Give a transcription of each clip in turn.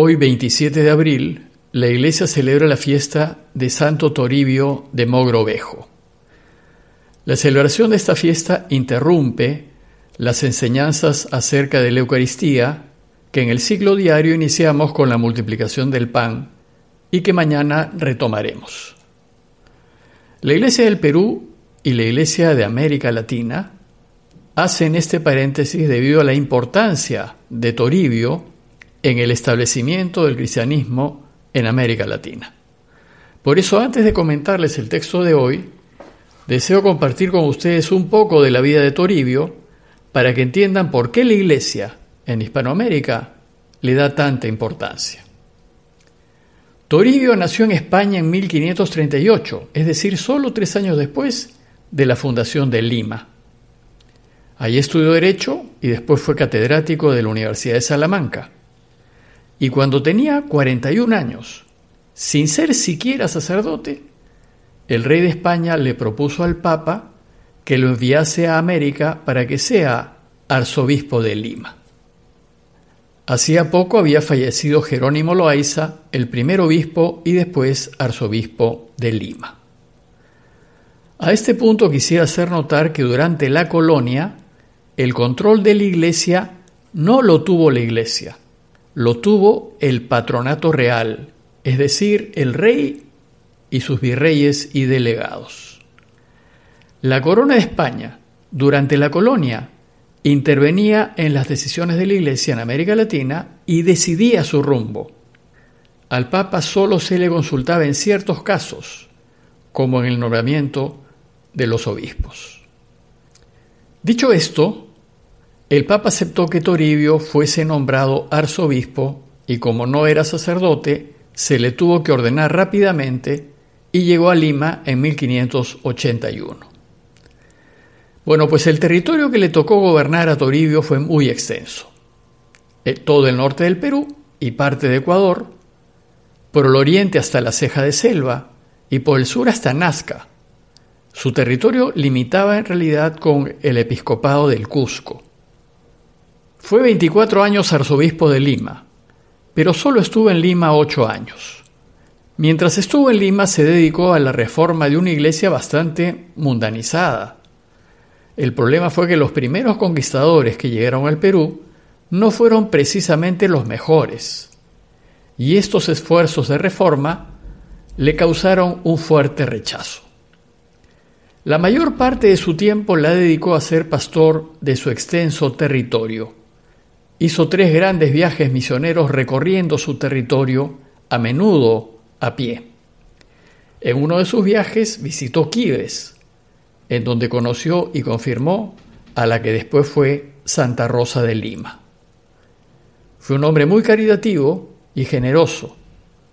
Hoy, 27 de abril, la iglesia celebra la fiesta de Santo Toribio de Mogrovejo. La celebración de esta fiesta interrumpe las enseñanzas acerca de la Eucaristía que en el ciclo diario iniciamos con la multiplicación del pan y que mañana retomaremos. La Iglesia del Perú y la Iglesia de América Latina hacen este paréntesis debido a la importancia de Toribio en el establecimiento del cristianismo en América Latina. Por eso, antes de comentarles el texto de hoy, deseo compartir con ustedes un poco de la vida de Toribio para que entiendan por qué la Iglesia en Hispanoamérica le da tanta importancia. Toribio nació en España en 1538, es decir, solo tres años después de la fundación de Lima. Allí estudió Derecho y después fue catedrático de la Universidad de Salamanca. Y cuando tenía 41 años, sin ser siquiera sacerdote, el rey de España le propuso al Papa que lo enviase a América para que sea arzobispo de Lima. Hacía poco había fallecido Jerónimo Loaiza, el primer obispo y después arzobispo de Lima. A este punto quisiera hacer notar que durante la colonia el control de la iglesia no lo tuvo la iglesia, lo tuvo el patronato real, es decir, el rey y sus virreyes y delegados. La corona de España, durante la colonia, intervenía en las decisiones de la Iglesia en América Latina y decidía su rumbo. Al Papa solo se le consultaba en ciertos casos, como en el nombramiento de los obispos. Dicho esto, el Papa aceptó que Toribio fuese nombrado arzobispo y como no era sacerdote, se le tuvo que ordenar rápidamente y llegó a Lima en 1581. Bueno, pues el territorio que le tocó gobernar a Toribio fue muy extenso. Eh, todo el norte del Perú y parte de Ecuador, por el oriente hasta la ceja de selva y por el sur hasta Nazca. Su territorio limitaba en realidad con el episcopado del Cusco. Fue 24 años arzobispo de Lima, pero solo estuvo en Lima ocho años. Mientras estuvo en Lima se dedicó a la reforma de una iglesia bastante mundanizada, el problema fue que los primeros conquistadores que llegaron al Perú no fueron precisamente los mejores, y estos esfuerzos de reforma le causaron un fuerte rechazo. La mayor parte de su tiempo la dedicó a ser pastor de su extenso territorio. Hizo tres grandes viajes misioneros recorriendo su territorio, a menudo a pie. En uno de sus viajes visitó Quibes, en donde conoció y confirmó a la que después fue Santa Rosa de Lima. Fue un hombre muy caritativo y generoso,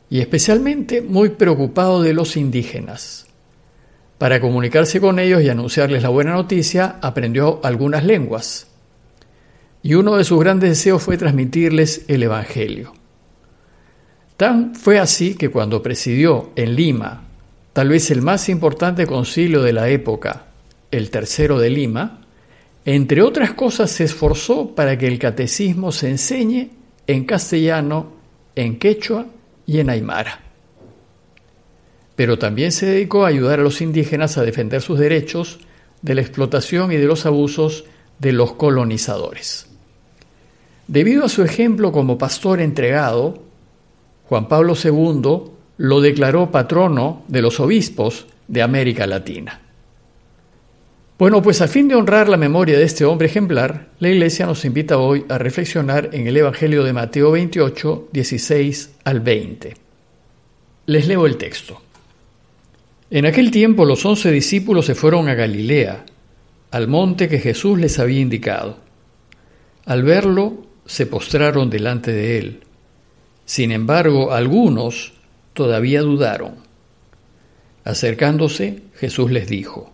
y especialmente muy preocupado de los indígenas. Para comunicarse con ellos y anunciarles la buena noticia, aprendió algunas lenguas, y uno de sus grandes deseos fue transmitirles el Evangelio. Tan fue así que cuando presidió en Lima tal vez el más importante concilio de la época, el tercero de Lima, entre otras cosas se esforzó para que el catecismo se enseñe en castellano, en quechua y en aymara. Pero también se dedicó a ayudar a los indígenas a defender sus derechos de la explotación y de los abusos de los colonizadores. Debido a su ejemplo como pastor entregado, Juan Pablo II lo declaró patrono de los obispos de América Latina. Bueno, pues a fin de honrar la memoria de este hombre ejemplar, la Iglesia nos invita hoy a reflexionar en el Evangelio de Mateo 28, 16 al 20. Les leo el texto. En aquel tiempo los once discípulos se fueron a Galilea, al monte que Jesús les había indicado. Al verlo, se postraron delante de él. Sin embargo, algunos todavía dudaron. Acercándose, Jesús les dijo,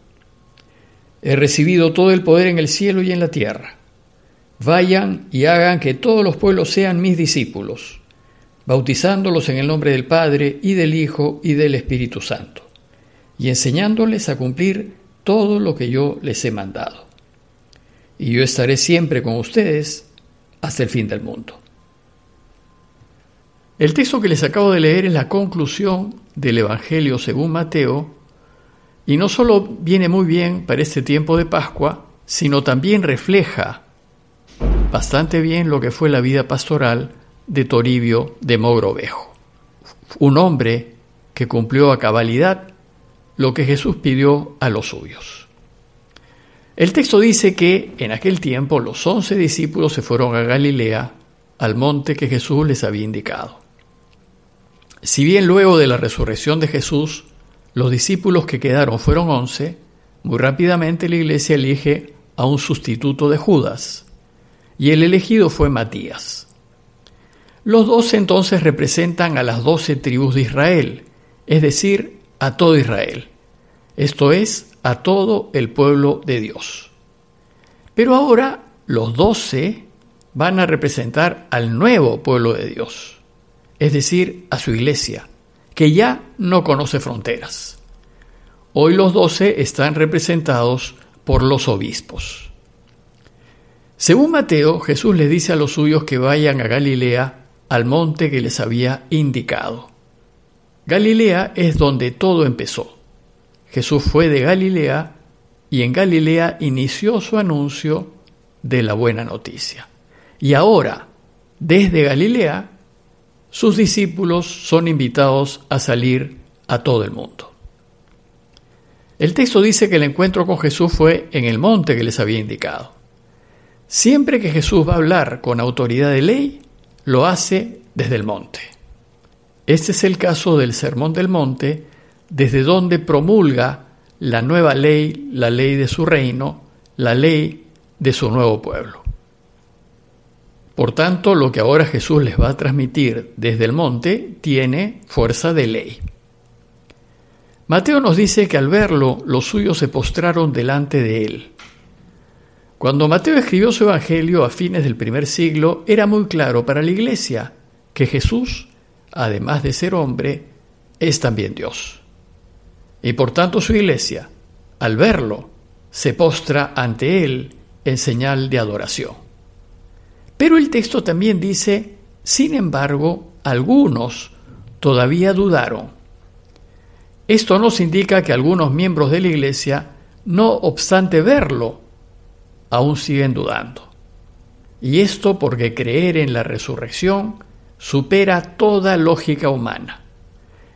He recibido todo el poder en el cielo y en la tierra. Vayan y hagan que todos los pueblos sean mis discípulos, bautizándolos en el nombre del Padre y del Hijo y del Espíritu Santo, y enseñándoles a cumplir todo lo que yo les he mandado. Y yo estaré siempre con ustedes hasta el fin del mundo. El texto que les acabo de leer es la conclusión del Evangelio según Mateo, y no solo viene muy bien para este tiempo de Pascua, sino también refleja bastante bien lo que fue la vida pastoral de Toribio de Mogrovejo, un hombre que cumplió a cabalidad lo que Jesús pidió a los suyos. El texto dice que en aquel tiempo los once discípulos se fueron a Galilea, al monte que Jesús les había indicado. Si bien luego de la resurrección de Jesús, los discípulos que quedaron fueron once, muy rápidamente la iglesia elige a un sustituto de Judas, y el elegido fue Matías. Los doce entonces representan a las doce tribus de Israel, es decir, a todo Israel, esto es, a todo el pueblo de Dios. Pero ahora los doce van a representar al nuevo pueblo de Dios es decir, a su iglesia, que ya no conoce fronteras. Hoy los doce están representados por los obispos. Según Mateo, Jesús les dice a los suyos que vayan a Galilea, al monte que les había indicado. Galilea es donde todo empezó. Jesús fue de Galilea y en Galilea inició su anuncio de la buena noticia. Y ahora, desde Galilea, sus discípulos son invitados a salir a todo el mundo. El texto dice que el encuentro con Jesús fue en el monte que les había indicado. Siempre que Jesús va a hablar con autoridad de ley, lo hace desde el monte. Este es el caso del Sermón del Monte, desde donde promulga la nueva ley, la ley de su reino, la ley de su nuevo pueblo. Por tanto, lo que ahora Jesús les va a transmitir desde el monte tiene fuerza de ley. Mateo nos dice que al verlo los suyos se postraron delante de él. Cuando Mateo escribió su Evangelio a fines del primer siglo, era muy claro para la iglesia que Jesús, además de ser hombre, es también Dios. Y por tanto su iglesia, al verlo, se postra ante él en señal de adoración. Pero el texto también dice, sin embargo, algunos todavía dudaron. Esto nos indica que algunos miembros de la Iglesia, no obstante verlo, aún siguen dudando. Y esto porque creer en la resurrección supera toda lógica humana.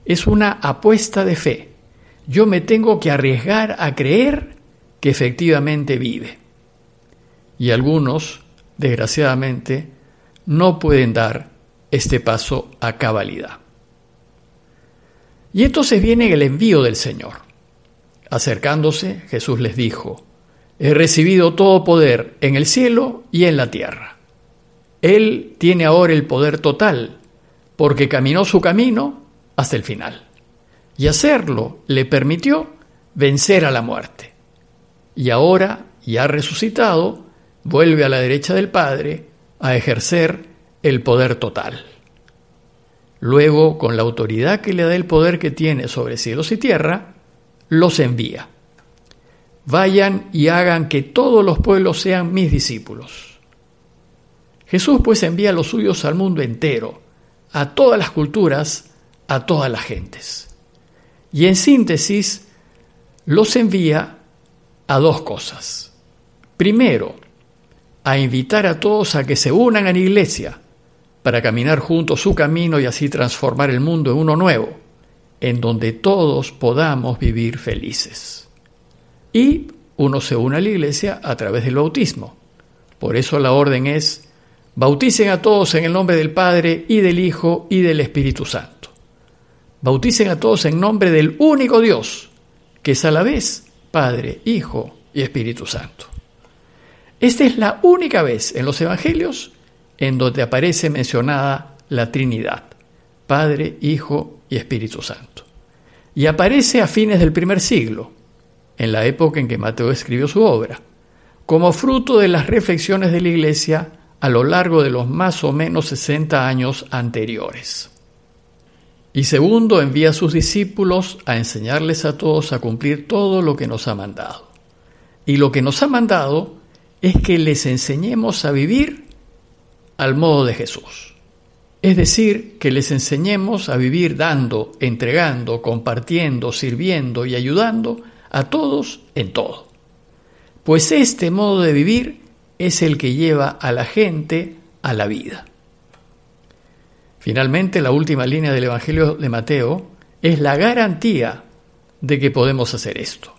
Es una apuesta de fe. Yo me tengo que arriesgar a creer que efectivamente vive. Y algunos desgraciadamente, no pueden dar este paso a cabalidad. Y entonces viene el envío del Señor. Acercándose, Jesús les dijo, He recibido todo poder en el cielo y en la tierra. Él tiene ahora el poder total, porque caminó su camino hasta el final. Y hacerlo le permitió vencer a la muerte. Y ahora, ya resucitado, vuelve a la derecha del Padre a ejercer el poder total. Luego, con la autoridad que le da el poder que tiene sobre cielos y tierra, los envía. Vayan y hagan que todos los pueblos sean mis discípulos. Jesús pues envía los suyos al mundo entero, a todas las culturas, a todas las gentes. Y en síntesis, los envía a dos cosas. Primero, a invitar a todos a que se unan a la iglesia para caminar juntos su camino y así transformar el mundo en uno nuevo, en donde todos podamos vivir felices. Y uno se une a la iglesia a través del bautismo. Por eso la orden es, bauticen a todos en el nombre del Padre y del Hijo y del Espíritu Santo. Bauticen a todos en nombre del único Dios, que es a la vez Padre, Hijo y Espíritu Santo. Esta es la única vez en los Evangelios en donde aparece mencionada la Trinidad, Padre, Hijo y Espíritu Santo. Y aparece a fines del primer siglo, en la época en que Mateo escribió su obra, como fruto de las reflexiones de la Iglesia a lo largo de los más o menos 60 años anteriores. Y segundo, envía a sus discípulos a enseñarles a todos a cumplir todo lo que nos ha mandado. Y lo que nos ha mandado es que les enseñemos a vivir al modo de Jesús. Es decir, que les enseñemos a vivir dando, entregando, compartiendo, sirviendo y ayudando a todos en todo. Pues este modo de vivir es el que lleva a la gente a la vida. Finalmente, la última línea del Evangelio de Mateo es la garantía de que podemos hacer esto.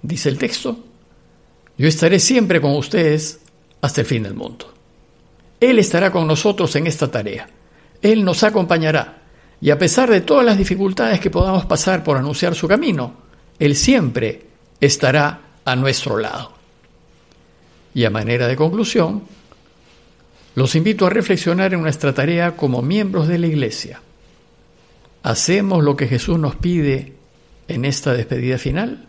Dice el texto, yo estaré siempre con ustedes hasta el fin del mundo. Él estará con nosotros en esta tarea. Él nos acompañará. Y a pesar de todas las dificultades que podamos pasar por anunciar su camino, Él siempre estará a nuestro lado. Y a manera de conclusión, los invito a reflexionar en nuestra tarea como miembros de la Iglesia. ¿Hacemos lo que Jesús nos pide en esta despedida final?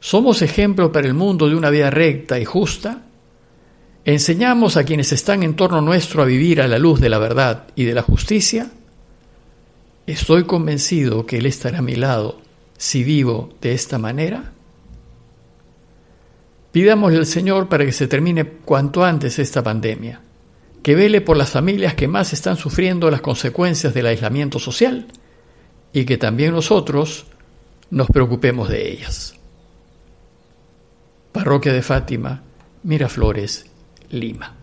¿Somos ejemplo para el mundo de una vida recta y justa? ¿Enseñamos a quienes están en torno nuestro a vivir a la luz de la verdad y de la justicia? Estoy convencido que Él estará a mi lado si vivo de esta manera. Pidámosle al Señor para que se termine cuanto antes esta pandemia, que vele por las familias que más están sufriendo las consecuencias del aislamiento social y que también nosotros nos preocupemos de ellas. Parroquia de Fátima, Miraflores, Lima.